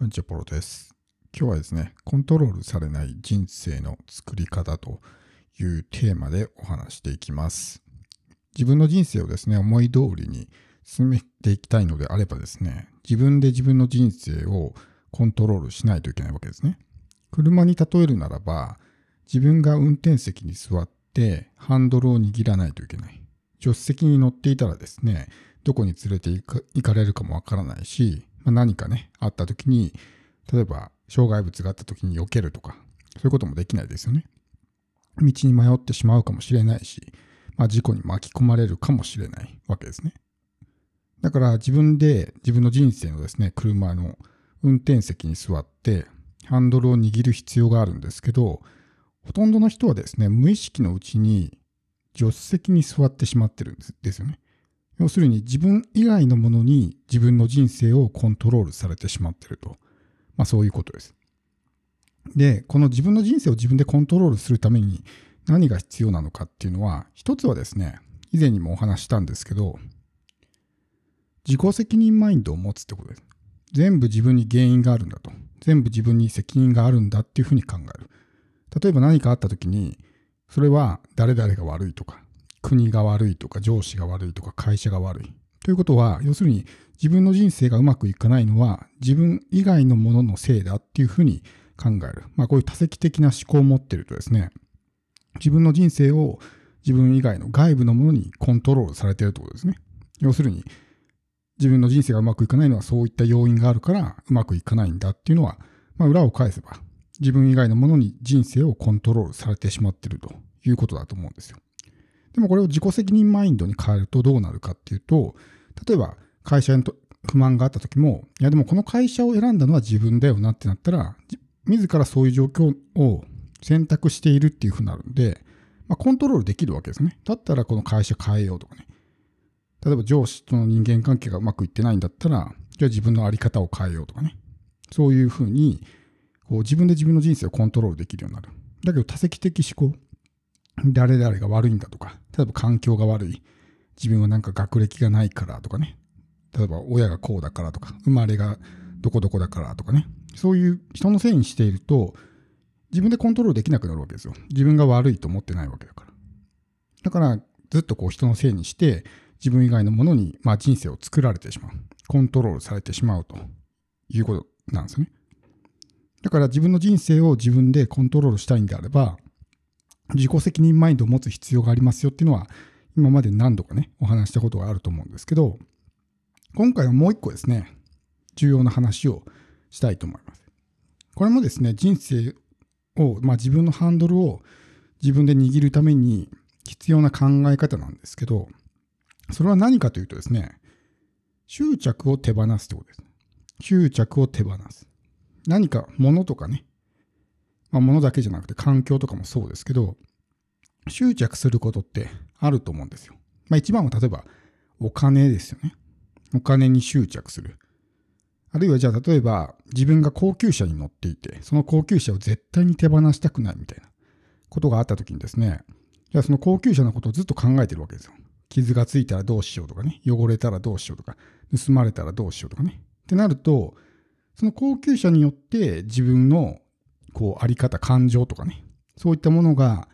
こんにちは、ポロです。今日はですね、コントロールされない人生の作り方というテーマでお話していきます。自分の人生をですね、思い通りに進めていきたいのであればですね、自分で自分の人生をコントロールしないといけないわけですね。車に例えるならば、自分が運転席に座ってハンドルを握らないといけない。助手席に乗っていたらですね、どこに連れて行かれるかもわからないし、まあ、何かね、あった時に、例えば障害物があった時に避けるとか、そういうこともできないですよね。道に迷ってしまうかもしれないし、まあ、事故に巻き込まれるかもしれないわけですね。だから自分で自分の人生のですね、車の運転席に座ってハンドルを握る必要があるんですけど、ほとんどの人はですね、無意識のうちに助手席に座ってしまってるんですよね。要するに自分以外のものに自分の人生をコントロールされてしまっていると。まあそういうことです。で、この自分の人生を自分でコントロールするために何が必要なのかっていうのは、一つはですね、以前にもお話したんですけど、自己責任マインドを持つってことです。全部自分に原因があるんだと。全部自分に責任があるんだっていうふうに考える。例えば何かあった時に、それは誰々が悪いとか、国が悪いとか上司が悪いとか会社が悪い。ということは、要するに自分の人生がうまくいかないのは自分以外のもののせいだっていうふうに考える。まあこういう多責的な思考を持ってるとですね、自分の人生を自分以外の外部のものにコントロールされてるということですね。要するに自分の人生がうまくいかないのはそういった要因があるからうまくいかないんだっていうのは、まあ裏を返せば自分以外のものに人生をコントロールされてしまってるということだと思うんですよ。でもこれを自己責任マインドに変えるとどうなるかっていうと、例えば会社に不満があった時も、いやでもこの会社を選んだのは自分だよなってなったら、自らそういう状況を選択しているっていうふうになるんで、まあ、コントロールできるわけですね。だったらこの会社変えようとかね。例えば上司との人間関係がうまくいってないんだったら、じゃあ自分の在り方を変えようとかね。そういうふうに、こう自分で自分の人生をコントロールできるようになる。だけど多責的思考。誰々が悪いんだとか、例えば環境が悪い、自分はなんか学歴がないからとかね、例えば親がこうだからとか、生まれがどこどこだからとかね、そういう人のせいにしていると、自分でコントロールできなくなるわけですよ。自分が悪いと思ってないわけだから。だから、ずっとこう人のせいにして、自分以外のものに、まあ、人生を作られてしまう。コントロールされてしまうということなんですよね。だから自分の人生を自分でコントロールしたいんであれば、自己責任マインドを持つ必要がありますよっていうのは、今まで何度かね、お話したことがあると思うんですけど、今回はもう一個ですね、重要な話をしたいと思います。これもですね、人生を、まあ、自分のハンドルを自分で握るために必要な考え方なんですけど、それは何かというとですね、執着を手放すってことです。執着を手放す。何か物とかね、まあ、物だけじゃなくて環境とかもそうですけど、執着することってあると思うんですよ。まあ一番は例えばお金ですよね。お金に執着する。あるいはじゃあ例えば自分が高級車に乗っていて、その高級車を絶対に手放したくないみたいなことがあった時にですね、じゃあその高級車のことをずっと考えてるわけですよ。傷がついたらどうしようとかね、汚れたらどうしようとか、盗まれたらどうしようとかね。ってなると、その高級車によって自分のこう、あり方、感情とかね、そういったものが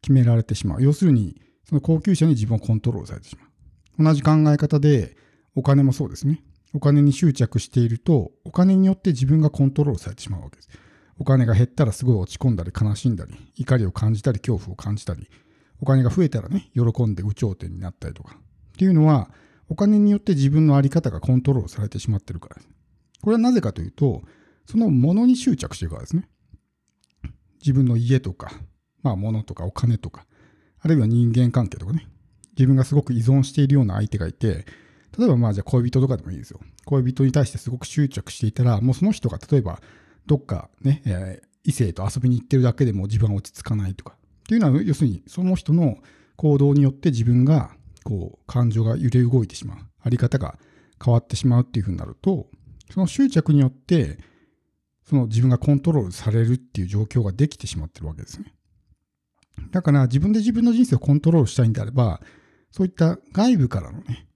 決められてしまう。要するに、その高級車に自分をコントロールされてしまう。同じ考え方で、お金もそうですね。お金に執着していると、お金によって自分がコントロールされてしまうわけです。お金が減ったらすごい落ち込んだり悲しんだり、怒りを感じたり恐怖を感じたり、お金が増えたらね、喜んで有頂天になったりとか。っていうのは、お金によって自分の在り方がコントロールされてしまってるからです。これはなぜかというと、そのものに執着してるからですね。自分の家とか、まあ物とかお金とか、あるいは人間関係とかね、自分がすごく依存しているような相手がいて、例えばまあじゃあ恋人とかでもいいですよ。恋人に対してすごく執着していたら、もうその人が例えばどっかね、えー、異性と遊びに行ってるだけでも自分は落ち着かないとか。っていうのは要するにその人の行動によって自分がこう感情が揺れ動いてしまう。あり方が変わってしまうっていうふうになると、その執着によってその自分がコントロールされるっていう状況ができてしまってるわけですね。だから自分で自分の人生をコントロールしたいんであれば、そういった外部からのね、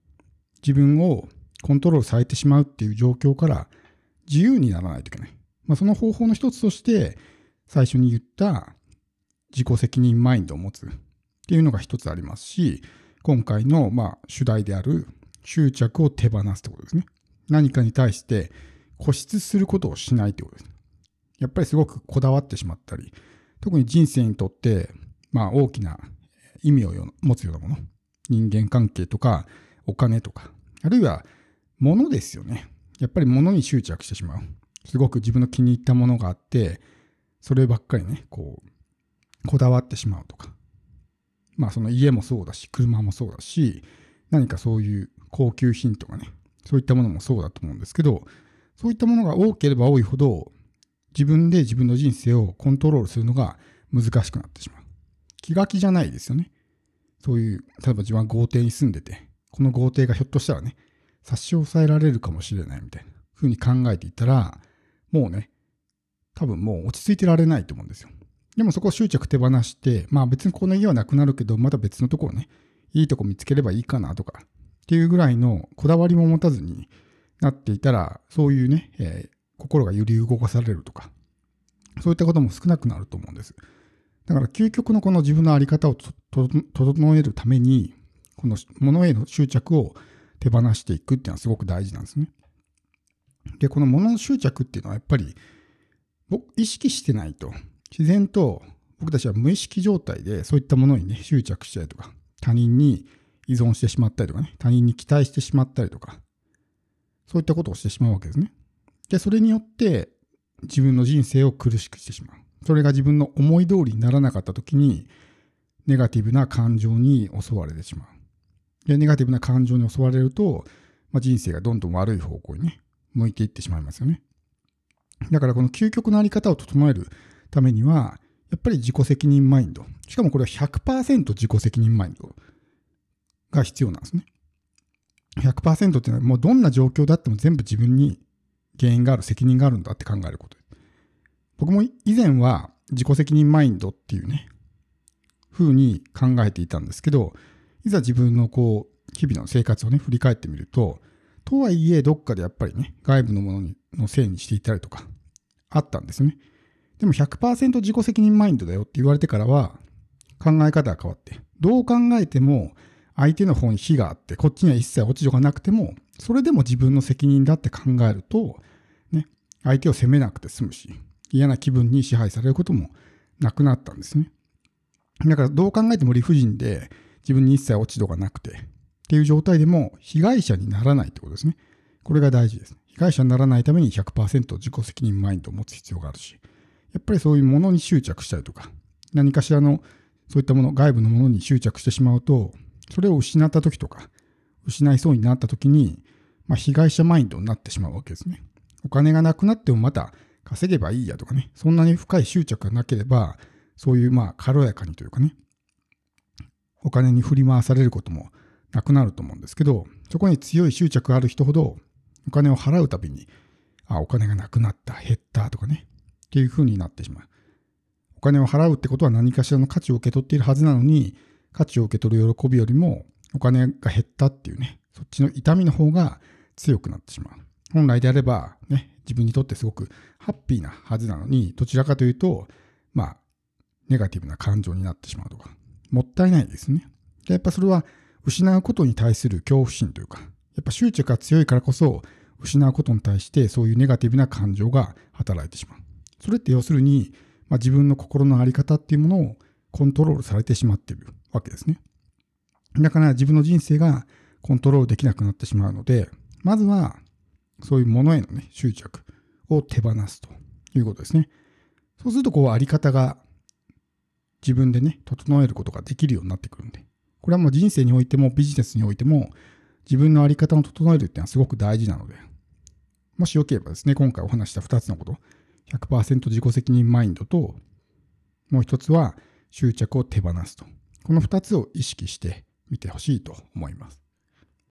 自分をコントロールされてしまうっていう状況から自由にならないといけない。まあ、その方法の一つとして、最初に言った自己責任マインドを持つっていうのが一つありますし、今回のまあ主題である執着を手放すってことですね。何かに対して固執することをしないってことです。やっぱりすごくこだわってしまったり、特に人生にとってまあ大きな意味を持つようなもの、人間関係とかお金とか、あるいは物ですよね。やっぱり物に執着してしまう。すごく自分の気に入ったものがあって、そればっかりね、こう、こだわってしまうとか。まあその家もそうだし、車もそうだし、何かそういう高級品とかね、そういったものもそうだと思うんですけど、そういったものが多ければ多いほど、自分で自分の人生をコントロールするのが難しくなってしまう。気が気じゃないですよね。そういう、例えば自分は豪邸に住んでて、この豪邸がひょっとしたらね、差し押さえられるかもしれないみたいな風に考えていたら、もうね、多分もう落ち着いてられないと思うんですよ。でもそこを執着手放して、まあ別にこの家はなくなるけど、また別のところね、いいとこ見つければいいかなとか、っていうぐらいのこだわりも持たずになっていたら、そういうね、えー、心が揺り動かされるとか、そういったことも少なくなると思うんです。だから究極のこの自分の在り方を整えるために、このものへの執着を手放していくっていうのはすごく大事なんですね。で、このものの執着っていうのはやっぱり僕意識してないと自然と僕たちは無意識状態でそういったものにね執着したりとか他人に依存してしまったりとかね他人に期待してしまったりとかそういったことをしてしまうわけですね。で、それによって自分の人生を苦しくしてしまう。それが自分の思い通りにならなかった時にネガティブな感情に襲われてしまう。で、ネガティブな感情に襲われると、まあ、人生がどんどん悪い方向にね、向いていってしまいますよね。だからこの究極のあり方を整えるためには、やっぱり自己責任マインド。しかもこれは100%自己責任マインドが必要なんですね。100%っていうのはもうどんな状況だっても全部自分に原因がある、責任があるんだって考えること。僕も以前は自己責任マインドっていうね、風に考えていたんですけど、いざ自分のこう、日々の生活をね、振り返ってみると、とはいえ、どっかでやっぱりね、外部のものにのせいにしていたりとか、あったんですね。でも100%自己責任マインドだよって言われてからは、考え方が変わって、どう考えても、相手の方に非があって、こっちには一切落ち度がなくても、それでも自分の責任だって考えると、ね、相手を責めなくて済むし、嫌な気分に支配されることもなくなったんですね。だからどう考えても理不尽で、自分に一切落ち度がなくて、っていう状態でも被害者にならないってことですね。これが大事です。被害者にならないために100%自己責任マインドを持つ必要があるし、やっぱりそういうものに執着したりとか、何かしらのそういったもの、外部のものに執着してしまうと、それを失った時とか、失いそうになった時に、まあ、被害者マインドになってしまうわけですね。お金がなくなってもまた稼げばいいやとかね、そんなに深い執着がなければ、そういうまあ軽やかにというかね、お金に振り回されることもなくなると思うんですけど、そこに強い執着がある人ほど、お金を払うたびに、あ、お金がなくなった、減ったとかね、っていう風になってしまう。お金を払うってことは何かしらの価値を受け取っているはずなのに、価値を受け取る喜びよりも、お金が減ったっていうね、そっちの痛みの方が強くなってしまう。本来であれば、ね、自分にとってすごくハッピーなはずなのに、どちらかというと、まあ、ネガティブな感情になってしまうとか、もったいないですね。でやっぱそれは失うことに対する恐怖心というか、やっぱ執着が強いからこそ、失うことに対してそういうネガティブな感情が働いてしまう。それって要するに、まあ、自分の心の在り方っていうものをコントロールされてしまっているわけですね。だから自分の人生がコントロールできなくなってしまうので、まずはそういうものへのね、執着を手放すということですね。そうすると、こう、あり方が自分でね、整えることができるようになってくるんで、これはもう人生においてもビジネスにおいても自分の在り方を整えるっていうのはすごく大事なので、もしよければですね、今回お話した2つのこと、100%自己責任マインドと、もう一つは執着を手放すと。この2つを意識してみてほしいと思います。